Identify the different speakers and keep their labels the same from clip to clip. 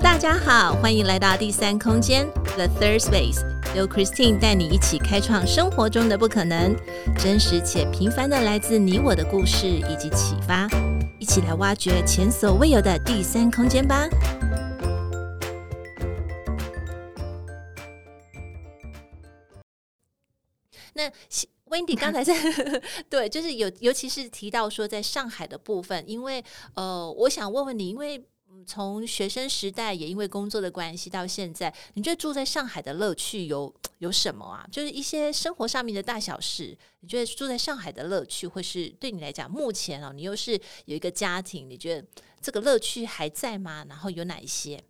Speaker 1: 大家好，欢迎来到第三空间 The Third Space，由 Christine 带你一起开创生活中的不可能，真实且平凡的来自你我的故事以及启发，一起来挖掘前所未有的第三空间吧。那 Wendy 刚才在 对，就是有，尤其是提到说在上海的部分，因为呃，我想问问你，因为。从学生时代也因为工作的关系到现在，你觉得住在上海的乐趣有有什么啊？就是一些生活上面的大小事，你觉得住在上海的乐趣，或是对你来讲，目前啊，你又是有一个家庭，你觉得这个乐趣还在吗？然后有哪一些？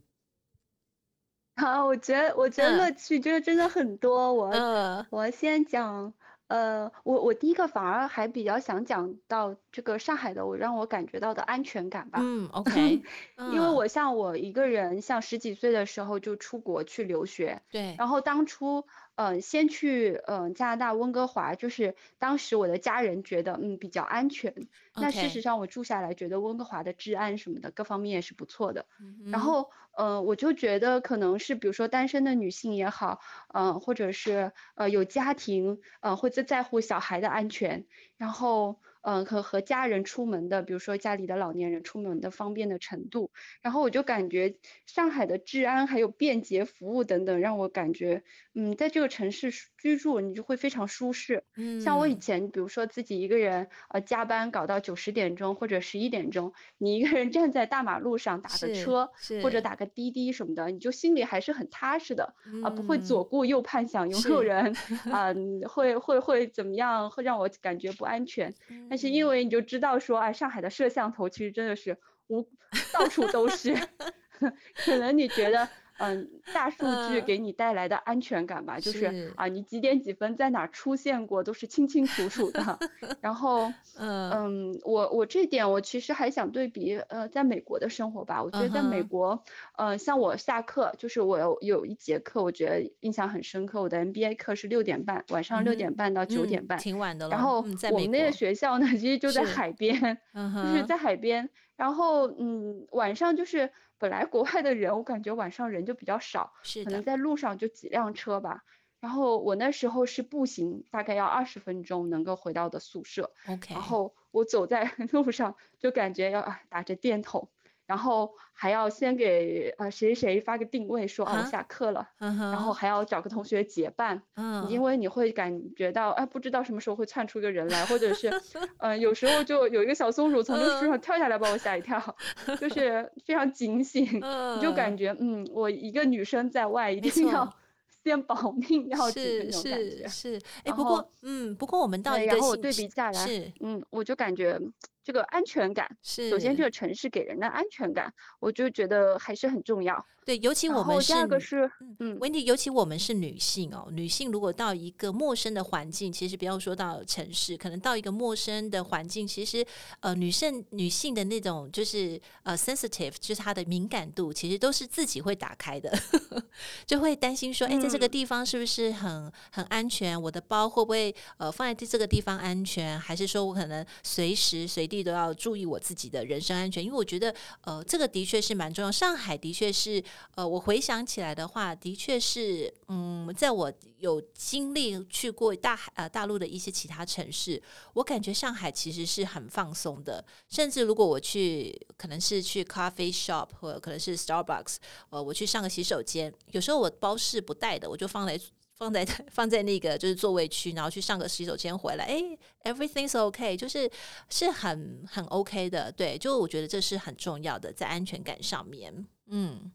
Speaker 2: 好，我觉得我觉得乐趣就是真的很多。我、嗯、我先讲。呃，我我第一个反而还比较想讲到这个上海的，我让我感觉到的安全感吧。
Speaker 1: 嗯，OK，
Speaker 2: 因为我像我一个人，像十几岁的时候就出国去留学，
Speaker 1: 对，
Speaker 2: 然后当初。嗯、呃，先去嗯、呃、加拿大温哥华，就是当时我的家人觉得嗯比较安全。那事实上我住下来，觉得温哥华的治安什么的各方面也是不错的。嗯、然后呃我就觉得可能是比如说单身的女性也好，嗯、呃、或者是呃有家庭，呃会在在乎小孩的安全，然后。嗯，和和家人出门的，比如说家里的老年人出门的方便的程度，然后我就感觉上海的治安还有便捷服务等等，让我感觉，嗯，在这个城市居住你就会非常舒适。嗯，像我以前，比如说自己一个人，呃，加班搞到九十点钟或者十一点钟，你一个人站在大马路上打个车，或者打个滴滴什么的，你就心里还是很踏实的，啊、嗯呃，不会左顾右盼想有没有人，啊、呃，会会会怎么样，会让我感觉不安全。但是因为你就知道说，哎，上海的摄像头其实真的是无到处都是 可能你觉得。嗯，大数据给你带来的安全感吧，就是，啊，你几点几分在哪儿出现过，都是清清楚楚的。然后，嗯，嗯，我我这点我其实还想对比，呃，在美国的生活吧。我觉得在美国，呃、嗯，像我下课，就是我有有一节课，我觉得印象很深刻。我的 MBA 课是六点半，晚上六点半到九点半，
Speaker 1: 挺晚的了。
Speaker 2: 然后我们那个学校呢，其实就在海边，就是在海边。然后，嗯，晚上就是。本来国外的人，我感觉晚上人就比较少，是可能在路上就几辆车吧。然后我那时候是步行，大概要二十分钟能够回到的宿舍。OK，然后我走在 路上就感觉要啊打着电筒。然后还要先给呃谁谁发个定位说，说啊我下课了，uh. 然后还要找个同学结伴，uh -huh. 因为你会感觉到哎不知道什么时候会窜出一个人来，或者是嗯、呃、有时候就有一个小松鼠从这树上跳下来把我吓一跳，uh. 就是非常警醒，uh. 你就感觉嗯我一个女生在外一定要 先保命要紧的那种感觉。
Speaker 1: 是是哎不过嗯不过我们到一个
Speaker 2: 然后我对比下来是嗯我就感觉。这个安全感是，首先这个城市给人的安全感，我就觉得还是很重要。
Speaker 1: 对，尤其我们是，
Speaker 2: 第二个是，嗯
Speaker 1: ，Wendy，尤其我们是女性哦，女性如果到一个陌生的环境，其实不要说到城市，可能到一个陌生的环境，其实呃，女性女性的那种就是呃，sensitive，就是她的敏感度，其实都是自己会打开的，就会担心说，哎，在这个地方是不是很很安全？我的包会不会呃放在这个地方安全？还是说我可能随时随地都要注意我自己的人身安全？因为我觉得呃，这个的确是蛮重要。上海的确是。呃，我回想起来的话，的确是，嗯，在我有经历去过大呃大陆的一些其他城市，我感觉上海其实是很放松的。甚至如果我去，可能是去 coffee shop 或者可能是 Starbucks，呃，我去上个洗手间，有时候我包是不带的，我就放在放在 放在那个就是座位区，然后去上个洗手间回来，哎，everything's okay，就是是很很 OK 的。对，就我觉得这是很重要的，在安全感上面，嗯。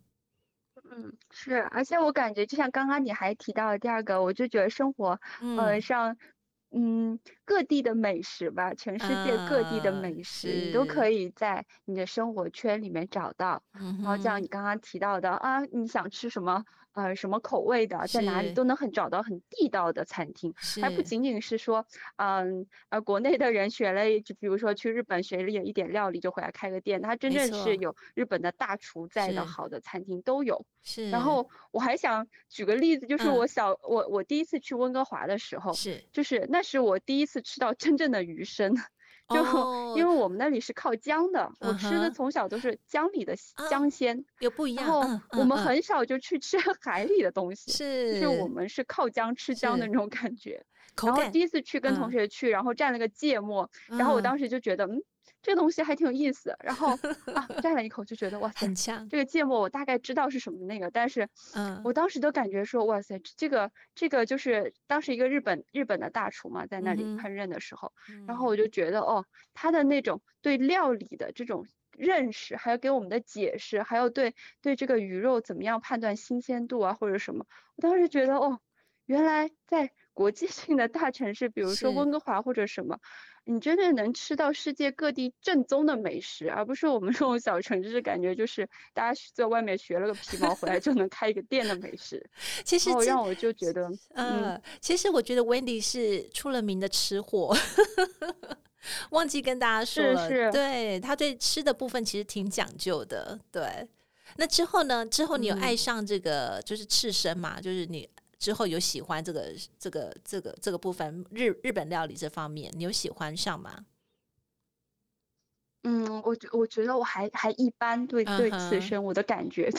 Speaker 2: 嗯，是，而且我感觉就像刚刚你还提到的第二个，我就觉得生活，嗯、呃，像，嗯，各地的美食吧，全世界各地的美食，你都可以在你的生活圈里面找到。嗯、然后像你刚刚提到的啊，你想吃什么？呃，什么口味的，在哪里都能很找到很地道的餐厅，还不仅仅是说，嗯，呃，国内的人学了，就比如说去日本学了一点料理就回来开个店，他真正是有日本的大厨在的好的餐厅都有。是。然后我还想举个例子，就是我小、嗯、我我第一次去温哥华的时候，是，就是那是我第一次吃到真正的鱼生。就、哦、因为我们那里是靠江的，嗯、我吃的从小都是江里的江鲜，啊、
Speaker 1: 又不一样。
Speaker 2: 然后我们很少就去吃 海里的东西，
Speaker 1: 是、嗯，
Speaker 2: 就是我们是靠江吃江的那种感觉。然后第一次去跟同学去，嗯、然后蘸了个芥末，然后我当时就觉得，嗯。这个东西还挺有意思，然后 啊，蘸了一口就觉得哇塞，
Speaker 1: 很呛。
Speaker 2: 这个芥末我大概知道是什么那个，但是，嗯，我当时都感觉说哇塞，这个这个就是当时一个日本日本的大厨嘛，在那里烹饪的时候，嗯、然后我就觉得哦，他的那种对料理的这种认识，还有给我们的解释，还有对对这个鱼肉怎么样判断新鲜度啊或者什么，我当时觉得哦，原来在国际性的大城市，比如说温哥华或者什么。你真的能吃到世界各地正宗的美食，而不是我们这种小城市感觉就是大家在外面学了个皮毛回来就能开一个店的美食。
Speaker 1: 其实
Speaker 2: 让我就觉得，
Speaker 1: 呃、嗯，其实我觉得 Wendy 是出了名的吃货，忘记跟大家说了，
Speaker 2: 是是
Speaker 1: 对，他对吃的部分其实挺讲究的。对，那之后呢？之后你有爱上这个、嗯、就是刺身嘛？就是你。之后有喜欢这个这个这个这个部分日日本料理这方面，你有喜欢上吗？
Speaker 2: 嗯，我觉我觉得我还还一般，对、uh. 对此生我的感觉。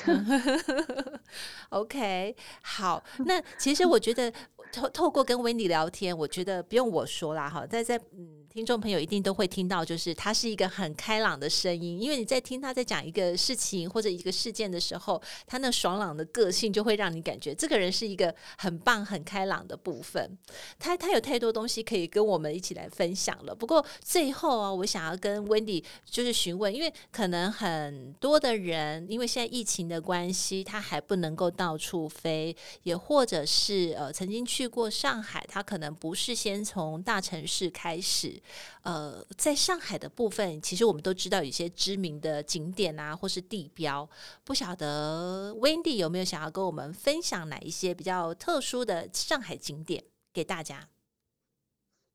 Speaker 1: OK，好，那其实我觉得透透过跟 Wendy 聊天，我觉得不用我说啦，哈，在在嗯。听众朋友一定都会听到，就是他是一个很开朗的声音，因为你在听他在讲一个事情或者一个事件的时候，他那爽朗的个性就会让你感觉这个人是一个很棒、很开朗的部分。他他有太多东西可以跟我们一起来分享了。不过最后啊，我想要跟 Wendy 就是询问，因为可能很多的人因为现在疫情的关系，他还不能够到处飞，也或者是呃曾经去过上海，他可能不是先从大城市开始。呃，在上海的部分，其实我们都知道有一些知名的景点啊，或是地标。不晓得 Wendy 有没有想要跟我们分享哪一些比较特殊的上海景点给大家？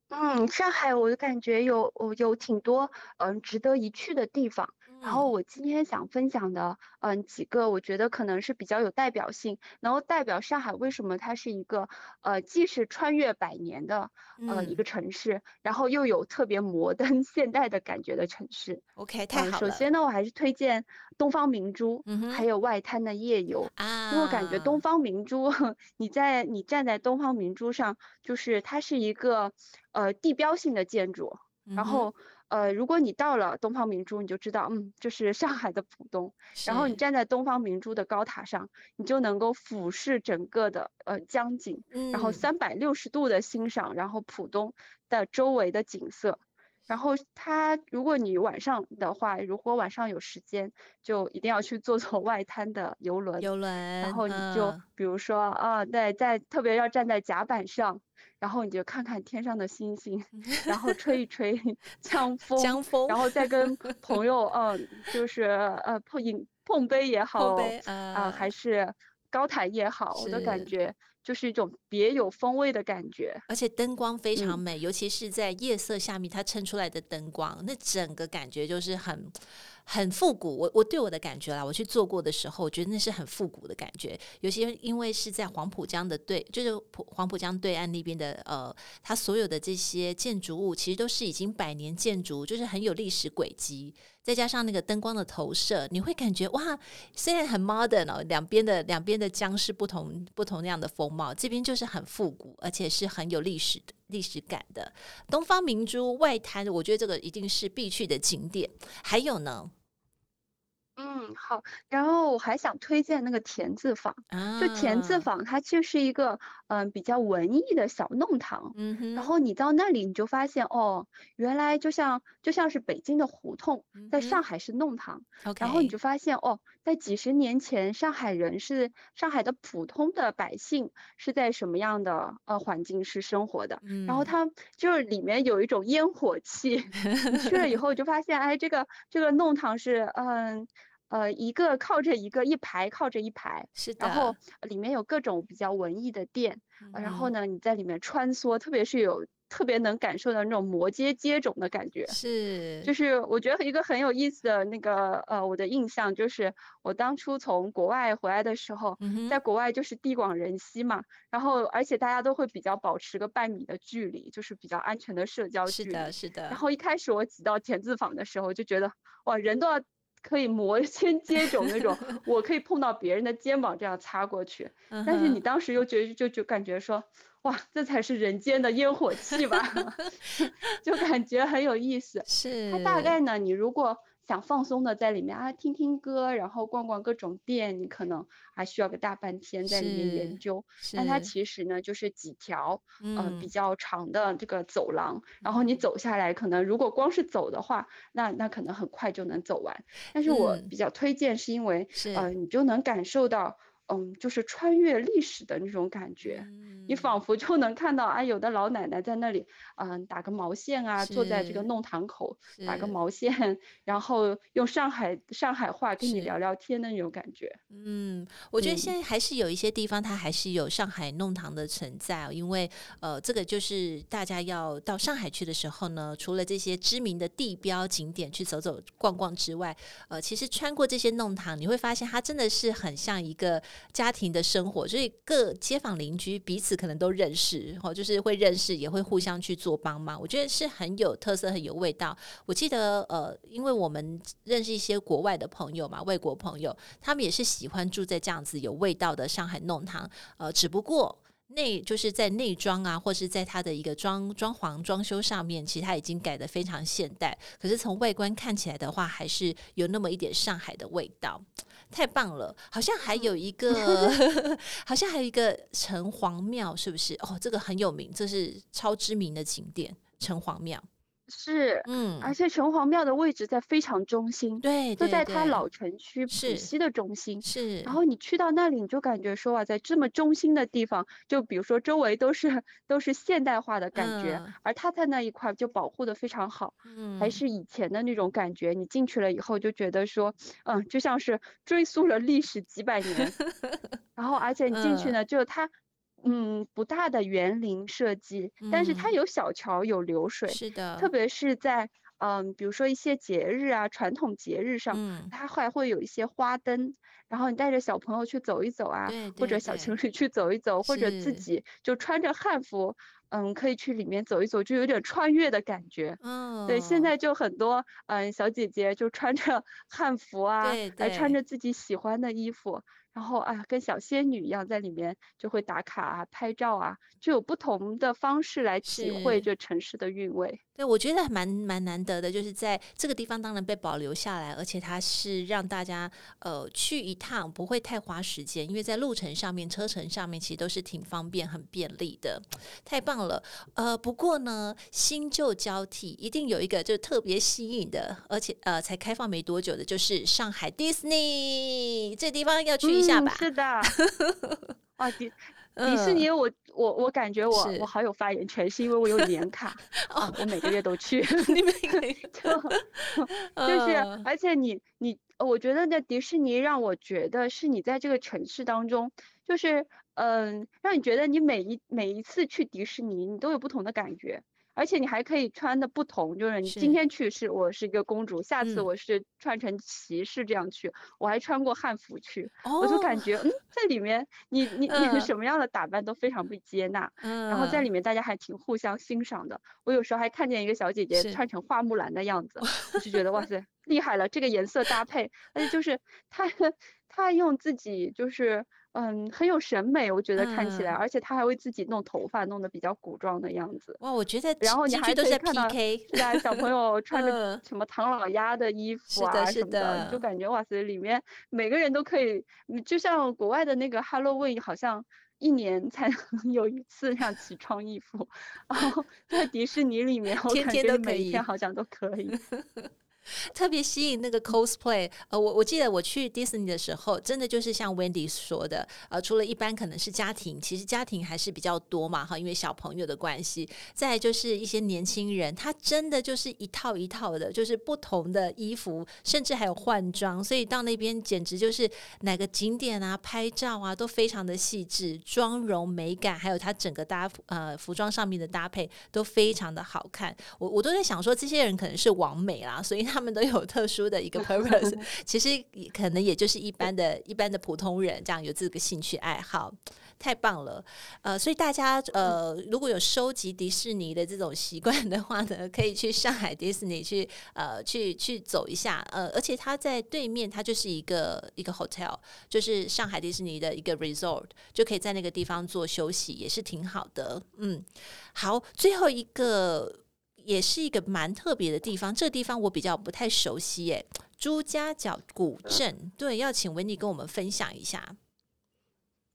Speaker 2: 嗯，上海我就感觉有有挺多嗯值得一去的地方。然后我今天想分享的，嗯，几个我觉得可能是比较有代表性，能够代表上海为什么它是一个，呃，既是穿越百年的，呃，一个城市，嗯、然后又有特别摩登 现代的感觉的城市。
Speaker 1: OK，太好了。
Speaker 2: 呃、首先呢，我还是推荐东方明珠，嗯、还有外滩的夜游啊，因为我感觉东方明珠，你在你站在东方明珠上，就是它是一个，呃，地标性的建筑，然后。呃，如果你到了东方明珠，你就知道，嗯，这是上海的浦东。然后你站在东方明珠的高塔上，你就能够俯视整个的呃江景，嗯、然后三百六十度的欣赏，然后浦东的周围的景色。然后它，如果你晚上的话，如果晚上有时间，就一定要去坐坐外滩的游轮。游轮。然后你就、嗯、比如说啊，对在特别要站在甲板上。然后你就看看天上的星星，然后吹一吹 江风，江风，然后再跟朋友，嗯，就是呃碰饮碰杯也好，啊、呃呃，还是高谈也好，我的感觉就是一种别有风味的感觉，
Speaker 1: 而且灯光非常美，嗯、尤其是在夜色下面，它衬出来的灯光，那整个感觉就是很。很复古，我我对我的感觉啦，我去做过的时候，我觉得那是很复古的感觉。有些因为是在黄浦江的对，就是黄浦江对岸那边的，呃，它所有的这些建筑物其实都是已经百年建筑，就是很有历史轨迹。再加上那个灯光的投射，你会感觉哇，虽然很 modern 哦，两边的两边的江是不同不同那样的风貌，这边就是很复古，而且是很有历史历史感的东方明珠外滩，我觉得这个一定是必去的景点。还有呢？
Speaker 2: 嗯，好，然后我还想推荐那个田字坊，啊、就田字坊，它就是一个嗯、呃、比较文艺的小弄堂。然后你到那里，你就发现哦，原来就像就像是北京的胡同，在上海是弄堂。嗯、然后你就发现哦，在几十年前，上海人是上海的普通的百姓是在什么样的呃环境是生活的？嗯、然后它就是里面有一种烟火气，你去了以后就发现，哎，这个这个弄堂是嗯。呃，一个靠着一个，一排靠着一排，
Speaker 1: 是的。
Speaker 2: 然后里面有各种比较文艺的店，嗯、然后呢，你在里面穿梭，特别是有特别能感受到那种摩肩接踵的感觉。
Speaker 1: 是，
Speaker 2: 就是我觉得一个很有意思的那个呃，我的印象就是我当初从国外回来的时候，嗯、在国外就是地广人稀嘛，然后而且大家都会比较保持个半米的距离，就是比较安全的社交距离。
Speaker 1: 是的，是的。
Speaker 2: 然后一开始我挤到田字坊的时候，就觉得哇，人都要。可以摩肩 接踵那种，我可以碰到别人的肩膀这样擦过去，但是你当时又觉得就就感觉说，哇，这才是人间的烟火气吧，就感觉很有意思。
Speaker 1: 是。
Speaker 2: 它大概呢，你如果。想放松的在里面啊，听听歌，然后逛逛各种店，你可能还需要个大半天在里面研究。但它其实呢，就是几条呃比较长的这个走廊，嗯，然后你走下来，可能如果光是走的话，那那可能很快就能走完。但是我比较推荐，是因为，嗯，呃，你就能感受到。嗯，就是穿越历史的那种感觉，嗯、你仿佛就能看到啊，有的老奶奶在那里，嗯，打个毛线啊，坐在这个弄堂口打个毛线，然后用上海上海话跟你聊聊天的那种感觉。
Speaker 1: 嗯，我觉得现在还是有一些地方它还是有上海弄堂的存在，哦、因为呃，这个就是大家要到上海去的时候呢，除了这些知名的地标景点去走走逛逛之外，呃，其实穿过这些弄堂，你会发现它真的是很像一个。家庭的生活，所以各街坊邻居彼此可能都认识，哦，就是会认识，也会互相去做帮忙。我觉得是很有特色，很有味道。我记得，呃，因为我们认识一些国外的朋友嘛，外国朋友，他们也是喜欢住在这样子有味道的上海弄堂。呃，只不过内就是在内装啊，或是在它的一个装装潢装修上面，其实它已经改得非常现代。可是从外观看起来的话，还是有那么一点上海的味道。太棒了，好像还有一个，好像还有一个城隍庙，是不是？哦，这个很有名，这是超知名的景点，城隍庙。
Speaker 2: 是，嗯，而且城隍庙的位置在非常中心，
Speaker 1: 对，
Speaker 2: 就在它老城区浦西的中心，
Speaker 1: 是。
Speaker 2: 然后你去到那里，你就感觉说啊，在这么中心的地方，就比如说周围都是都是现代化的感觉，嗯、而它在那一块就保护的非常好，嗯，还是以前的那种感觉。你进去了以后就觉得说，嗯，就像是追溯了历史几百年，然后而且你进去呢，嗯、就它。嗯，不大的园林设计，但是它有小桥，有流水，
Speaker 1: 是的。
Speaker 2: 特别是在嗯，比如说一些节日啊，传统节日上，
Speaker 1: 嗯，
Speaker 2: 它还会有一些花灯，然后你带着小朋友去走一走啊，
Speaker 1: 对对对，
Speaker 2: 或者小情侣去走一走，或者自己就穿着汉服，嗯，可以去里面走一走，就有点穿越的感觉。
Speaker 1: 嗯，
Speaker 2: 对，现在就很多嗯小姐姐就穿着 汉服啊，还穿着自己喜欢的衣服。然后啊，跟小仙女一样在里面就会打卡啊、拍照啊，就有不同的方式来体会这城市的韵味。
Speaker 1: 对，我觉得还蛮蛮难得的，就是在这个地方当然被保留下来，而且它是让大家呃去一趟不会太花时间，因为在路程上面、车程上面其实都是挺方便、很便利的，太棒了。呃，不过呢，新旧交替，一定有一个就特别吸引的，而且呃才开放没多久的，就是上海迪士尼这地方要去一下吧。
Speaker 2: 嗯、是的，啊迪。迪士尼，我我我感觉我我好有发言权，是因为我有年卡，啊，我每个月都去。
Speaker 1: 你每个月
Speaker 2: 就 就是，而且你你，我觉得那迪士尼让我觉得是你在这个城市当中，就是嗯，让你觉得你每一每一次去迪士尼，你都有不同的感觉。而且你还可以穿的不同，就是你今天去是我是一个公主，下次我是穿成骑士这样去，嗯、我还穿过汉服去，哦、我就感觉嗯，在里面你你你是什么样的打扮都非常被接纳，嗯，然后在里面大家还挺互相欣赏的。我有时候还看见一个小姐姐穿成花木兰的样子，我就觉得哇塞，厉害了，这个颜色搭配，而且就是她她用自己就是。嗯，很有审美，我觉得看起来，嗯、而且他还会自己弄头发，弄得比较古装的样子。
Speaker 1: 哇，我觉得，
Speaker 2: 然后你还可以看到，
Speaker 1: 对
Speaker 2: 啊，小朋友穿着什么唐老鸭的衣服啊
Speaker 1: 什么的，
Speaker 2: 的你就感觉哇塞，里面每个人都可以，就像国外的那个 Halloween，好像一年才能 有一次这样奇装异服，然后在迪士尼里面，我感觉每一天好像都可以。
Speaker 1: 特别吸引那个 cosplay，呃，我我记得我去迪士尼的时候，真的就是像 Wendy 说的，呃，除了一般可能是家庭，其实家庭还是比较多嘛，哈，因为小朋友的关系。再就是一些年轻人，他真的就是一套一套的，就是不同的衣服，甚至还有换装，所以到那边简直就是哪个景点啊、拍照啊都非常的细致，妆容美感，还有他整个搭呃服装上面的搭配都非常的好看。我我都在想说，这些人可能是完美啦，所以他。他们都有特殊的一个 purpose，其实可能也就是一般的一般的普通人这样有这个兴趣爱好，太棒了。呃，所以大家呃如果有收集迪士尼的这种习惯的话呢，可以去上海迪士尼去呃去去走一下。呃，而且它在对面，它就是一个一个 hotel，就是上海迪士尼的一个 resort，就可以在那个地方做休息，也是挺好的。嗯，好，最后一个。也是一个蛮特别的地方，这个地方我比较不太熟悉，耶，朱家角古镇，对，要请 Wendy 跟我们分享一下。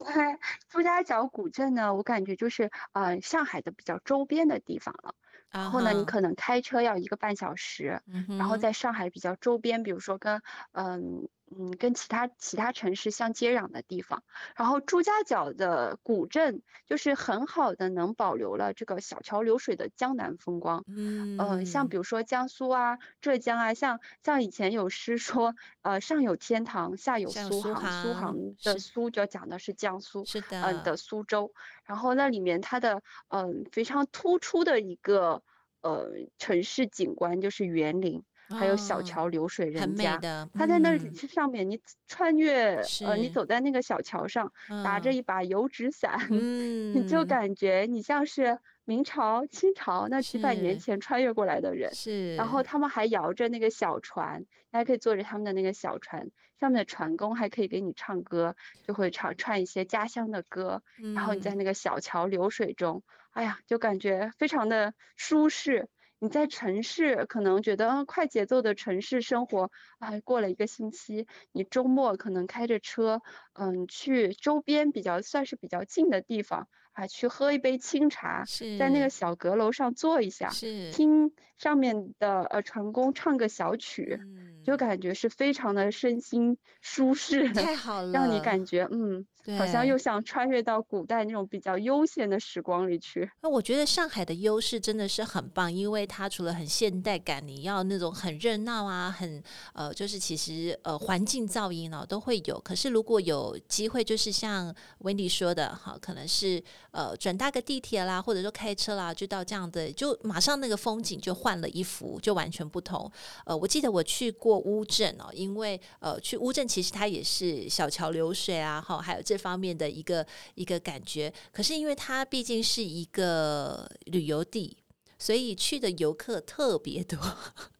Speaker 2: 朱家角古镇呢，我感觉就是呃上海的比较周边的地方了。然后呢，你可能开车要一个半小时，然后在上海比较周边，比如说跟嗯。嗯，跟其他其他城市相接壤的地方，然后朱家角的古镇就是很好的能保留了这个小桥流水的江南风光。嗯，呃，像比如说江苏啊、浙江啊，像像以前有诗说，呃，上有天堂，下有苏杭，苏杭的苏就讲的是江苏，是的，嗯、呃、的苏州。然后那里面它的嗯、呃、非常突出的一个呃城市景观就是园林。还有小桥流水人家，哦、他在那上面，你穿越，嗯、呃，你走在那个小桥上，拿着一把油纸伞，嗯、你就感觉你像是明朝、清朝那几百年前穿越过来的人。是。然后他们还摇着那个小船，你还可以坐着他们的那个小船，上面的船工还可以给你唱歌，就会唱唱一些家乡的歌。嗯、然后你在那个小桥流水中，哎呀，就感觉非常的舒适。你在城市可能觉得，嗯，快节奏的城市生活，哎，过了一个星期，你周末可能开着车，嗯，去周边比较算是比较近的地方，啊，去喝一杯清茶，在那个小阁楼上坐一下，听上面的呃船工唱个小曲，就感觉是非常的身心舒适，太好了，让你感觉嗯。对，好像又想穿越到古代那种比较悠闲的时光里去。
Speaker 1: 那我觉得上海的优势真的是很棒，因为它除了很现代感，你要那种很热闹啊，很呃，就是其实呃环境噪音呢、啊、都会有。可是如果有机会，就是像 Wendy 说的哈，可能是呃转搭个地铁啦，或者说开车啦，就到这样的，就马上那个风景就换了一幅，就完全不同。呃，我记得我去过乌镇哦，因为呃去乌镇其实它也是小桥流水啊，哈，还有这。这方面的一个一个感觉，可是因为它毕竟是一个旅游地，所以去的游客特别多，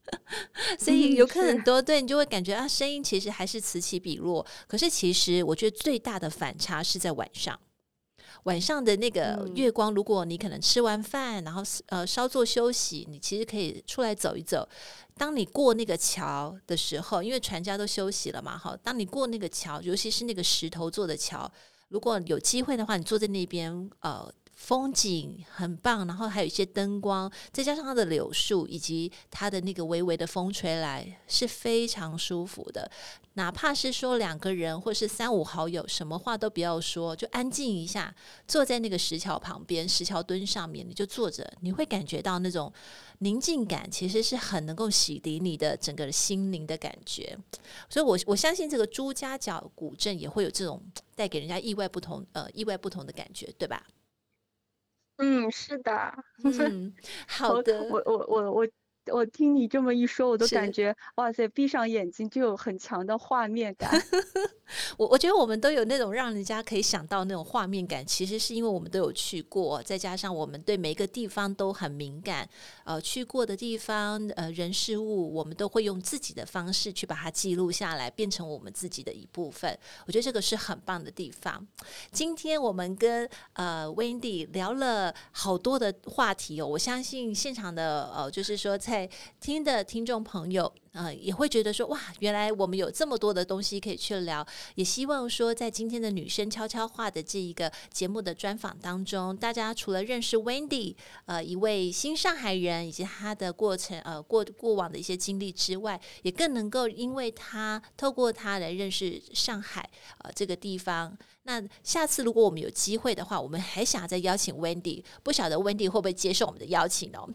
Speaker 1: 所以游客很多，对，你就会感觉啊，声音其实还是此起彼落。可是其实我觉得最大的反差是在晚上，晚上的那个月光，如果你可能吃完饭，然后呃稍作休息，你其实可以出来走一走。当你过那个桥的时候，因为船家都休息了嘛，哈。当你过那个桥，尤其是那个石头做的桥，如果有机会的话，你坐在那边，呃。风景很棒，然后还有一些灯光，再加上它的柳树以及它的那个微微的风吹来，是非常舒服的。哪怕是说两个人或是三五好友，什么话都不要说，就安静一下，坐在那个石桥旁边，石桥墩上面，你就坐着，你会感觉到那种宁静感，其实是很能够洗涤你的整个心灵的感觉。所以我，我相信这个朱家角古镇也会有这种带给人家意外不同呃意外不同的感觉，对吧？
Speaker 2: 嗯，是的，
Speaker 1: 嗯，好的，
Speaker 2: 我我我我我听你这么一说，我都感觉哇塞，闭上眼睛就有很强的画面感。
Speaker 1: 我我觉得我们都有那种让人家可以想到那种画面感，其实是因为我们都有去过，再加上我们对每个地方都很敏感。呃，去过的地方，呃，人事物，我们都会用自己的方式去把它记录下来，变成我们自己的一部分。我觉得这个是很棒的地方。今天我们跟呃 Wendy 聊了好多的话题哦，我相信现场的呃，就是说在在听的听众朋友。呃，也会觉得说哇，原来我们有这么多的东西可以去聊。也希望说，在今天的女生悄悄话的这一个节目的专访当中，大家除了认识 Wendy，呃，一位新上海人以及她的过程，呃，过过往的一些经历之外，也更能够因为她透过她来认识上海，呃，这个地方。那下次如果我们有机会的话，我们还想再邀请 Wendy，不晓得 Wendy 会不会接受我们的邀请哦？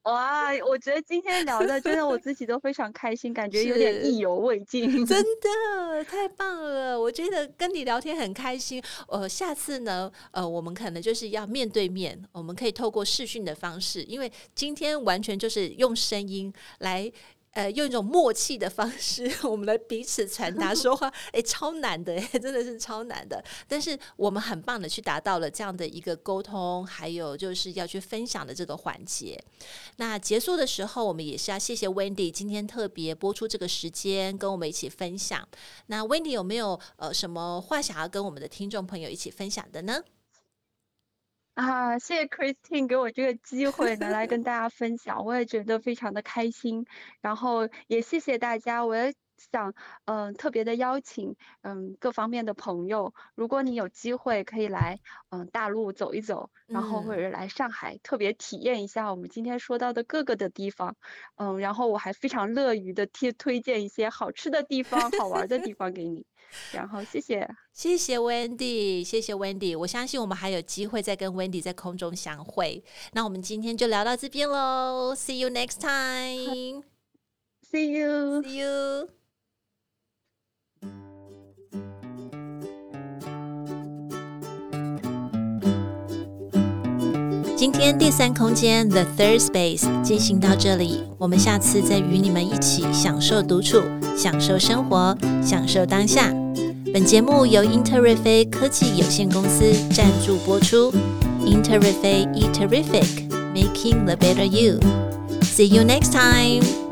Speaker 2: 哇，我觉得今天聊的真的我自己都非常开心，感觉有点意犹未尽。
Speaker 1: 真 的太棒了，我觉得跟你聊天很开心。呃，下次呢，呃，我们可能就是要面对面，我们可以透过视讯的方式，因为今天完全就是用声音来。呃，用一种默契的方式，我们来彼此传达说话，哎，超难的，哎，真的是超难的。但是我们很棒的去达到了这样的一个沟通，还有就是要去分享的这个环节。那结束的时候，我们也是要谢谢 Wendy 今天特别播出这个时间跟我们一起分享。那 Wendy 有没有呃什么话想要跟我们的听众朋友一起分享的呢？
Speaker 2: 啊，谢谢 Christine 给我这个机会能来跟大家分享，我也觉得非常的开心。然后也谢谢大家，我也想嗯、呃、特别的邀请嗯各方面的朋友，如果你有机会可以来嗯大陆走一走，然后或者来上海、嗯、特别体验一下我们今天说到的各个的地方，嗯，然后我还非常乐于的推推荐一些好吃的地方、好玩的地方给你。然后谢谢，
Speaker 1: 谢谢 Wendy，谢谢 Wendy，我相信我们还有机会再跟 Wendy 在空中相会。那我们今天就聊到这边喽，See you next time，See
Speaker 2: you，See
Speaker 1: you。今天第三空间 The Third Space 进行到这里，我们下次再与你们一起享受独处，享受生活，享受当下。本节目由英特瑞飞科技有限公司赞助播出。英特瑞飞 E Terrific，Making the Better You。See you next time.